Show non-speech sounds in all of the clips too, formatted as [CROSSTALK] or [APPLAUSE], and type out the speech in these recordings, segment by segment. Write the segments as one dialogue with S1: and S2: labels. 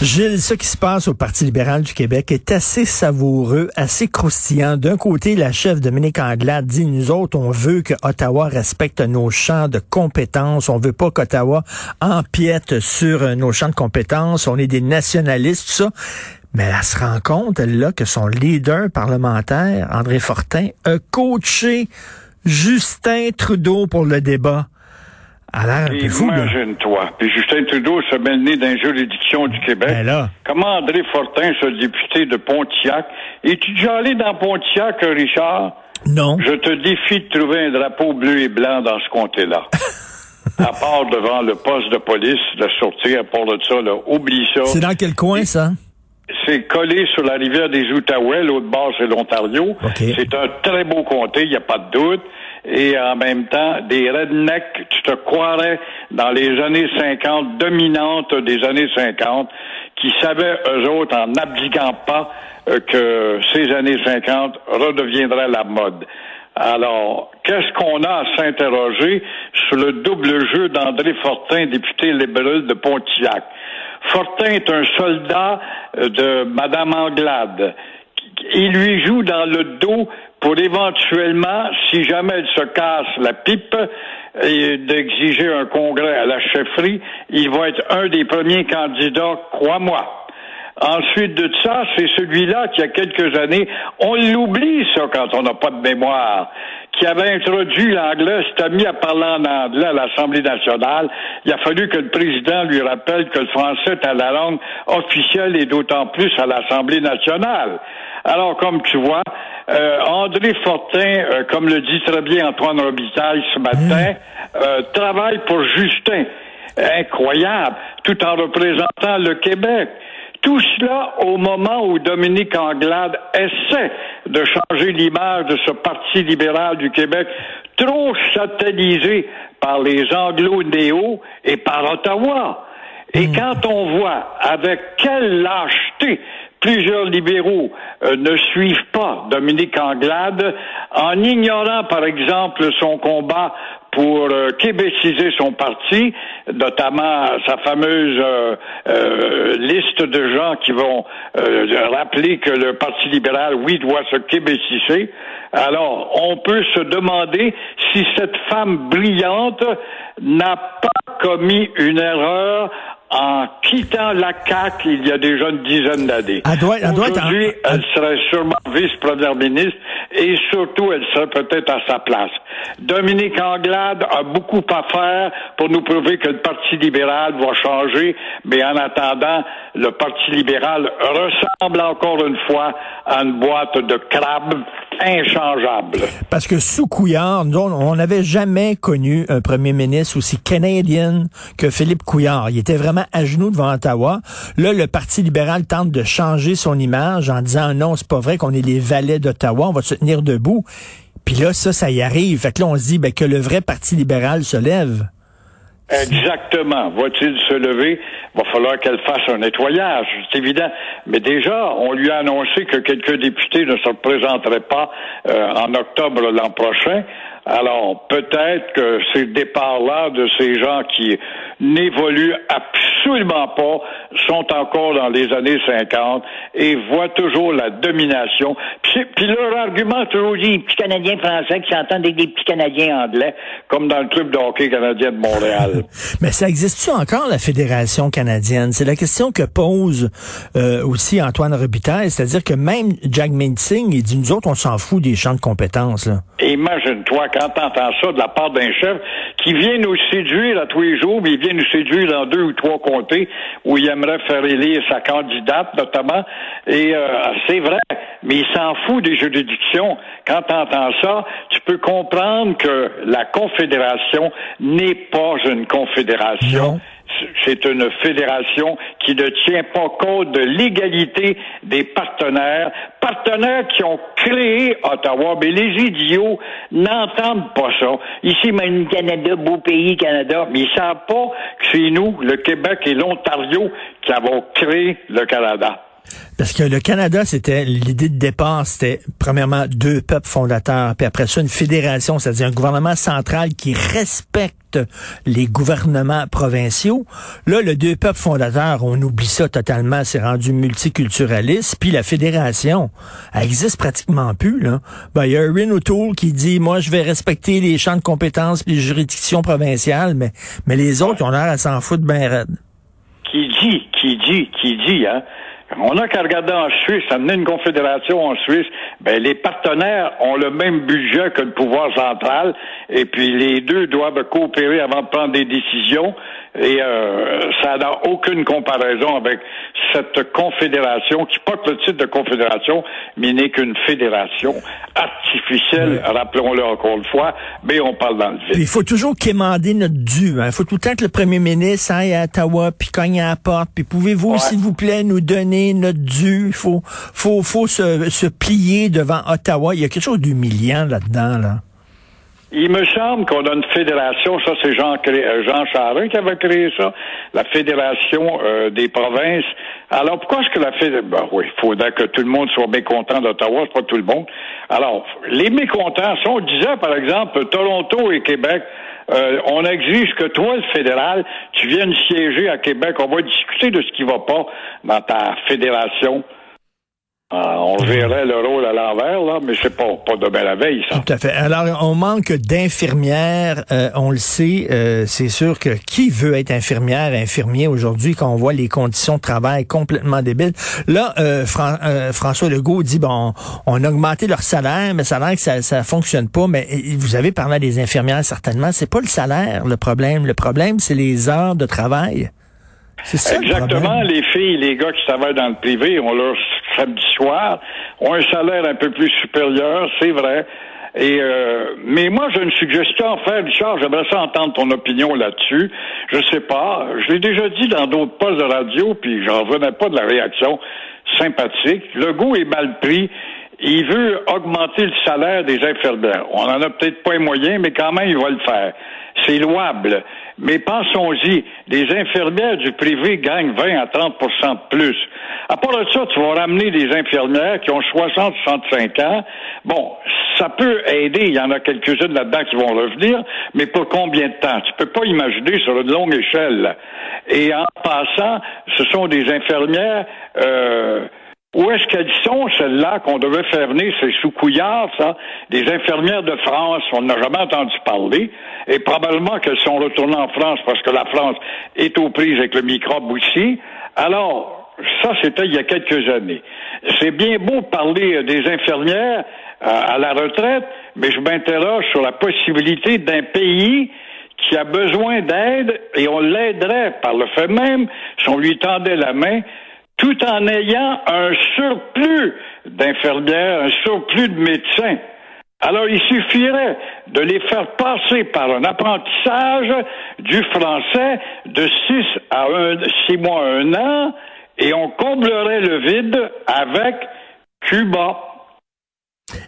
S1: Gilles, ce qui se passe au Parti libéral du Québec est assez savoureux, assez croustillant. D'un côté, la chef Dominique Anglade dit, nous autres, on veut que Ottawa respecte nos champs de compétences. On veut pas qu'Ottawa empiète sur euh, nos champs de compétences. On est des nationalistes, tout ça. Mais elle se rend compte, elle, là, que son leader parlementaire, André Fortin, a coaché Justin Trudeau pour le débat.
S2: Imagine-toi. Puis Justin Trudeau se met le nez dans les juridictions du Québec.
S1: Ben là.
S2: Comment André Fortin, ce député de Pontiac, es-tu déjà allé dans Pontiac, Richard?
S1: Non.
S2: Je te défie de trouver un drapeau bleu et blanc dans ce comté-là. [LAUGHS] à part devant le poste de police, de sortir, à part de ça, là, oublie ça.
S1: C'est dans quel coin, ça?
S2: C'est collé sur la rivière des Outaouais, l'autre bord, c'est l'Ontario.
S1: OK.
S2: C'est un très beau comté, il n'y a pas de doute. Et en même temps, des rednecks, tu te croirais dans les années 50, dominantes des années 50, qui savaient, eux autres, en n'abdiquant pas, euh, que ces années 50 redeviendraient la mode. Alors, qu'est-ce qu'on a à s'interroger sur le double jeu d'André Fortin, député libéral de Pontiac? Fortin est un soldat euh, de Madame Anglade. Il lui joue dans le dos pour éventuellement, si jamais elle se casse la pipe, et d'exiger un congrès à la chefferie, il va être un des premiers candidats, crois-moi. Ensuite de ça, c'est celui-là qui, il y a quelques années, on l'oublie, ça, quand on n'a pas de mémoire, qui avait introduit l'anglais, s'était mis à parler en anglais à l'Assemblée nationale. Il a fallu que le président lui rappelle que le français est la langue officielle et d'autant plus à l'Assemblée nationale. Alors, comme tu vois, euh, André Fortin, euh, comme le dit très bien Antoine Robitaille ce matin, euh, travaille pour Justin. Incroyable, tout en représentant le Québec. Tout cela au moment où Dominique Anglade essaie de changer l'image de ce Parti libéral du Québec, trop satellisé par les anglo-néo et par Ottawa. Et quand on voit avec quelle lâcheté plusieurs libéraux euh, ne suivent pas Dominique Anglade en ignorant, par exemple, son combat pour euh, québéciser son parti, notamment sa fameuse euh, euh, liste de gens qui vont rappeler que le Parti libéral, oui, doit se québéciser. Alors, on peut se demander si cette femme brillante n'a pas commis une erreur en quittant la CAQ il y a déjà une dizaine d'années.
S1: En-
S2: Aujourd'hui, elle serait sûrement vice-première ministre et surtout, elle serait peut-être à sa place. Dominique Anglade a beaucoup à faire pour nous prouver que le Parti libéral va changer, mais en attendant, le Parti libéral ressemble encore une fois à une boîte de crabes
S1: Parce que sous Couillard, nous, on n'avait jamais connu un premier ministre aussi canadien que Philippe Couillard. Il était vraiment à genoux devant Ottawa. Là, le Parti libéral tente de changer son image en disant non, c'est pas vrai qu'on est les valets d'Ottawa, on va se tenir debout. Puis là, ça, ça y arrive. Fait que là, on se dit ben, que le vrai Parti libéral se lève.
S2: Exactement. Va-t-il se lever? Va falloir qu'elle fasse un nettoyage, c'est évident. Mais déjà, on lui a annoncé que quelques députés ne se représenteraient pas euh, en octobre l'an prochain. Alors, peut-être que ces départs-là de ces gens qui n'évoluent absolument pas, sont encore dans les années 50 et voient toujours la domination. Puis, puis leur argument, toujours dit, les petits Canadiens français qui s'entendent avec des petits Canadiens anglais, comme dans le club de hockey canadien de Montréal. [LAUGHS]
S1: Mais ça existe-tu encore, la Fédération canadienne? C'est la question que pose euh, aussi Antoine Robitaille, c'est-à-dire que même Jack Mincing, il dit, nous autres, on s'en fout des champs de compétences.
S2: Imagine-toi quand t'entends ça de la part d'un chef qui vient nous séduire à tous les jours, mais il vient nous séduire dans deux ou trois comtés où il aimerait faire élire sa candidate, notamment. Et euh, c'est vrai, mais il s'en fout des juridictions. Quand t'entends ça, tu peux comprendre que la Confédération n'est pas une confédération. C'est une fédération qui ne tient pas compte de l'égalité des partenaires, partenaires qui ont créé Ottawa, mais les idiots n'entendent pas ça. Ici, même Canada, beau pays, Canada, mais ils savent pas que c'est nous, le Québec et l'Ontario, qui avons créé le Canada.
S1: Parce que le Canada, c'était l'idée de départ, c'était premièrement deux peuples fondateurs, puis après ça une fédération, c'est-à-dire un gouvernement central qui respecte les gouvernements provinciaux. Là, le deux peuples fondateurs, on oublie ça totalement, c'est rendu multiculturaliste. Puis la fédération, elle existe pratiquement plus. Là, ben il y a Erin O'Toole qui dit, moi, je vais respecter les champs de compétences puis les juridictions provinciales, mais mais les autres, ils ont l'air à s'en foutre bien raide.
S2: Qui dit, qui dit, qui dit, hein? On n'a qu'à regarder en Suisse, amener une confédération en Suisse, ben les partenaires ont le même budget que le pouvoir central, et puis les deux doivent coopérer avant de prendre des décisions, et euh, ça n'a aucune comparaison avec cette confédération qui porte le titre de confédération, mais n'est qu'une fédération artificielle, rappelons-le encore une fois, mais on parle dans le vide.
S1: Il faut toujours quémander notre dû. Il faut tout le temps que le premier ministre aille à Ottawa puis cogne à la porte. Puis pouvez-vous,
S2: Ouais.
S1: s'il vous plaît, nous donner notre dû? Il faut, faut, faut se, se plier devant Ottawa. Il y a quelque chose d'humiliant là-dedans. Là.
S2: Il me semble qu'on a une fédération, ça c'est Jean, euh, Jean Charest qui avait créé ça, la fédération euh, des provinces. Alors pourquoi est-ce que la fédération... Ben oui, il faudrait que tout le monde soit mécontent d'Ottawa, c'est pas tout le monde. Alors, les mécontents, si on disait par exemple Toronto et Québec, euh, on exige que toi, le fédéral, tu viennes siéger à Québec, on va discuter de ce qui va pas dans ta fédération. Ah, on verrait le rôle à l'envers, là, mais c'est pas, pas demain la veille, ça.
S1: Tout à fait. Alors, on manque d'infirmières. euh, on le sait. euh, c'est sûr que qui veut être infirmière, infirmier aujourd'hui, quand on voit les conditions de travail complètement débiles. Là, euh, Fran- euh, François Legault dit, bon, on a augmenté leur salaire, mais ça a l'air que ça, ça fonctionne pas. Mais euh, vous avez parlé des infirmières, certainement. C'est pas le salaire, le problème. Le problème, c'est les heures de travail. C'est ça,
S2: Exactement. Les filles, les gars qui travaillent dans le privé ont leur samedi soir, ont un salaire un peu plus supérieur, c'est vrai. Et euh, mais moi j'ai une suggestion à faire, Richard, j'aimerais ça entendre ton opinion là-dessus. Je sais pas, je l'ai déjà dit dans d'autres postes de radio, puis j'en revenais pas de la réaction sympathique. Le goût est mal pris. Il veut augmenter le salaire des infirmières. On en a peut-être pas les moyens, mais quand même, il va le faire. C'est louable. Mais pensons-y, les infirmières du privé gagnent 20 à 30% de plus. À part de ça, tu vas ramener des infirmières qui ont 60, 65 ans. Bon, ça peut aider. Il y en a quelques-unes là-dedans qui vont revenir, mais pour combien de temps? Tu peux pas imaginer sur une longue échelle. Et en passant, ce sont des infirmières, euh, où est-ce qu'elles sont, celles-là, qu'on devait faire venir, c'est sous couillard, ça, des infirmières de France, on n'a jamais entendu parler, et probablement qu'elles sont retournées en France parce que la France est aux prises avec le microbe aussi. Alors, ça, c'était il y a quelques années. C'est bien beau parler euh, des infirmières euh, à la retraite, mais je m'interroge sur la possibilité d'un pays qui a besoin d'aide et on l'aiderait par le fait même si on lui tendait la main tout en ayant un surplus d'infirmières, un surplus de médecins. Alors, il suffirait de les faire passer par un apprentissage du français de 6 à 6 mois à un an et on comblerait le vide avec Cuba.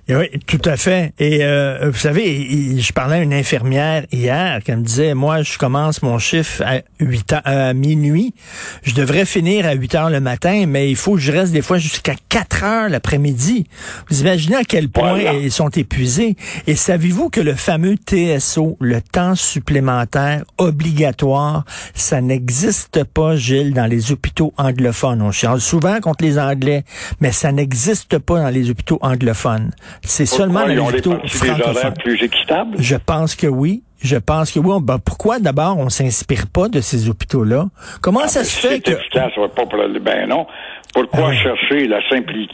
S1: Oui, tout à fait. Et euh, vous savez, je parlais à une infirmière hier qui me disait, moi, je commence mon chiffre à 8 heures, à minuit. Je devrais finir à 8 heures le matin, mais il faut que je reste des fois jusqu'à 4 heures l'après-midi. Vous imaginez à quel point
S2: Voilà.
S1: ils sont épuisés. Et savez-vous que le fameux TSO, le temps supplémentaire obligatoire, ça n'existe pas, Gilles, dans les hôpitaux anglophones. On chiale souvent contre les Anglais, mais ça n'existe pas dans les hôpitaux anglophones. C'est seulement dans les hôpitaux francophones.
S2: plus équitables?
S1: Je pense que oui. Je pense que oui. Ben, pourquoi d'abord on s'inspire pas de ces hôpitaux-là? Comment ça
S2: Ah,
S1: se
S2: ben,
S1: fait
S2: c'est
S1: que...
S2: efficace, pas pour le... Ben non. Pourquoi
S1: Ah
S2: chercher la simpli-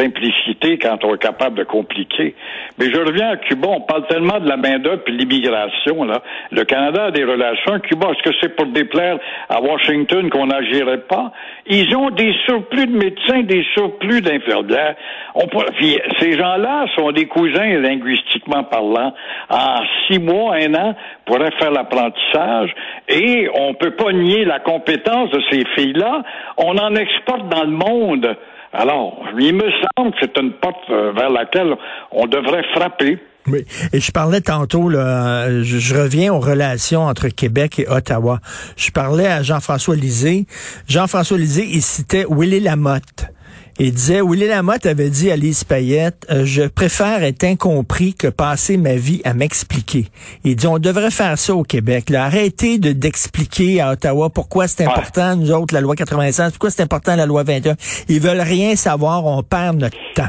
S2: simplicité quand on est capable de compliquer? Mais je reviens à Cuba, on parle tellement de la main-d'œuvre et l'immigration, là. Le Canada a des relations Cuba. Est-ce que c'est pour déplaire à Washington qu'on n'agirait pas? Ils ont des surplus de médecins, des surplus d'infirmières. On Puis ces gens-là sont des cousins linguistiquement parlant. En six mois, un an, pourraient faire l'apprentissage et on peut pas nier la compétence de ces filles-là. On en exporte dans le monde. Alors, il me semble que c'est une porte euh, vers laquelle on devrait frapper.
S1: Oui. Et je parlais tantôt, je reviens aux relations entre Québec et Ottawa. Je parlais à Jean-François Lisée. Jean-François Lisée, il citait Willy Lamotte. Il disait, Willy Lamotte avait dit à Lise Payette, euh, je préfère être incompris que passer ma vie à m'expliquer. Il dit, on devrait faire ça au Québec. Là. Arrêtez de d'expliquer à Ottawa pourquoi c'est
S2: Ouais.
S1: important, nous autres, la loi 96, pourquoi c'est important la loi 21. Ils veulent rien savoir, on perd notre temps.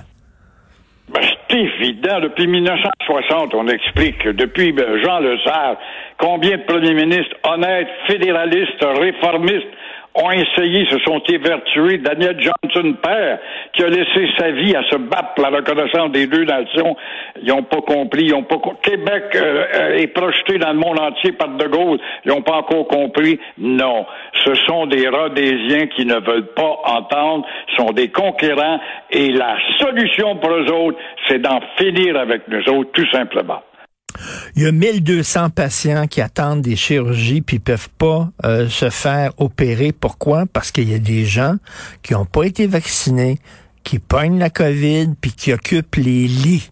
S2: Ben, c'est évident. Depuis 1960, on explique que depuis ben, Jean Lesage, combien de premiers ministres honnêtes, fédéralistes, réformistes ont essayé, se sont évertués. Daniel Johnson père, qui a laissé sa vie à se battre pour la reconnaissance des deux nations, ils n'ont pas compris. Ils ont pas Québec euh, euh, est projeté dans le monde entier par De Gaulle. Ils n'ont pas encore compris. Non, ce sont des Rhodésiens qui ne veulent pas entendre, sont des conquérants, et la solution pour eux autres, c'est d'en finir avec nous autres, tout simplement.
S1: Il y a 1200 patients qui attendent des chirurgies puis peuvent pas euh, se faire opérer. Pourquoi? Parce qu'il y a des gens qui n'ont pas été vaccinés, qui pognent la COVID puis qui occupent les lits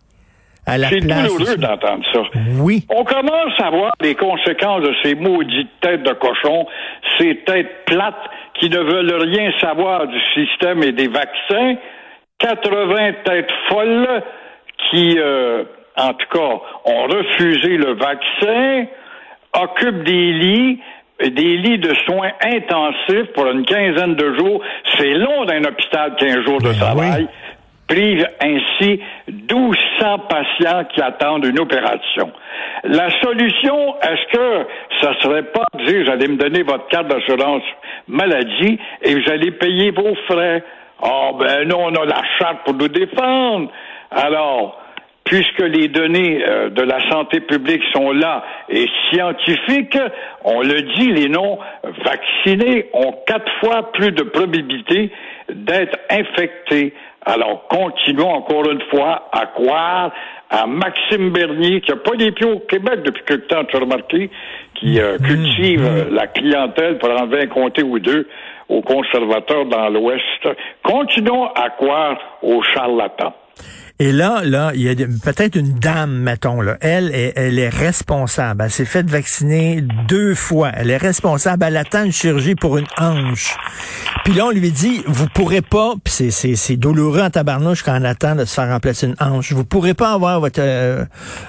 S1: à la
S2: C'est douloureux d'entendre ça.
S1: Oui.
S2: On commence à voir les conséquences de ces maudites têtes de cochon, ces têtes plates qui ne veulent rien savoir du système et des vaccins, 80 têtes folles qui, euh, en tout cas, ont refusé le vaccin, occupent des lits, des lits de soins intensifs pour une quinzaine de jours. C'est long d'un hôpital 15 jours de
S1: Ben
S2: travail.
S1: oui.
S2: Prive ainsi 1200 patients qui attendent une opération. La solution, est-ce que ça serait pas de dire, vous allez me donner votre carte d'assurance maladie et vous allez payer vos frais? Ah ben non, on a la charte pour nous défendre. Alors, puisque les données euh, de la santé publique sont là et scientifiques, on le dit, les non vaccinés ont quatre fois plus de probabilité d'être infectés. Alors, continuons encore une fois à croire à Maxime Bernier, qui n'a pas les pieds au Québec depuis quelque temps, tu as remarqué, qui euh, cultive euh, la clientèle pour enlever un comté ou deux aux conservateurs dans l'Ouest. Continuons à croire aux charlatans.
S1: Et là, là, il y a peut-être une dame, mettons, là. Elle, est- elle est responsable. Elle s'est faite vacciner deux fois. Elle est responsable. Elle attend une chirurgie pour une hanche. Puis là, on lui dit, vous pourrez pas, puis c'est, c'est, c'est douloureux en tabarnouche quand on attend de se faire remplacer une hanche. Vous pourrez pas avoir votre, euh,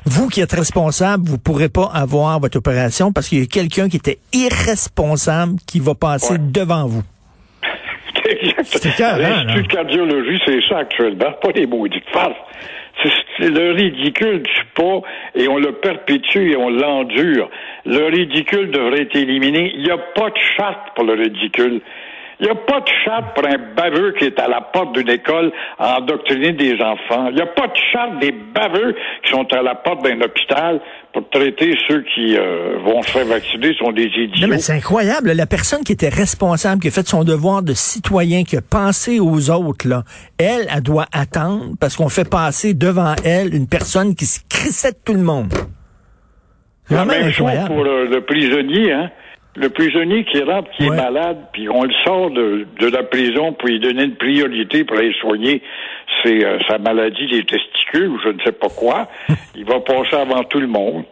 S1: vous qui êtes responsable, vous pourrez pas avoir votre opération parce qu'il y a quelqu'un qui était irresponsable qui va passer
S2: Ouais.
S1: devant vous.
S2: L'Institut de cardiologie, c'est ça actuellement, pas des maudites farces. C'est le ridicule du pas et on le perpétue et on l'endure. Le ridicule devrait être éliminé. Il n'y a pas de charte pour le ridicule. Il n'y a pas de charte pour un baveux qui est à la porte d'une école à endoctriner des enfants. Il n'y a pas de charte des baveux qui sont à la porte d'un hôpital pour traiter ceux qui euh, vont se faire vacciner sont des idiots.
S1: Non, mais c'est incroyable. La personne qui était responsable, qui a fait son devoir de citoyen, qui a pensé aux autres, là, elle, elle doit attendre parce qu'on fait passer devant elle une personne qui se crissait de tout le monde. C'est
S2: La même chose pour euh, le prisonnier, hein. Le prisonnier qui rentre, qui
S1: Ouais.
S2: est malade, puis on le sort de, de la prison pour lui donner une priorité pour aller soigner ses, euh, sa maladie des testicules ou je ne sais pas quoi, [LAUGHS] il va passer avant tout le monde.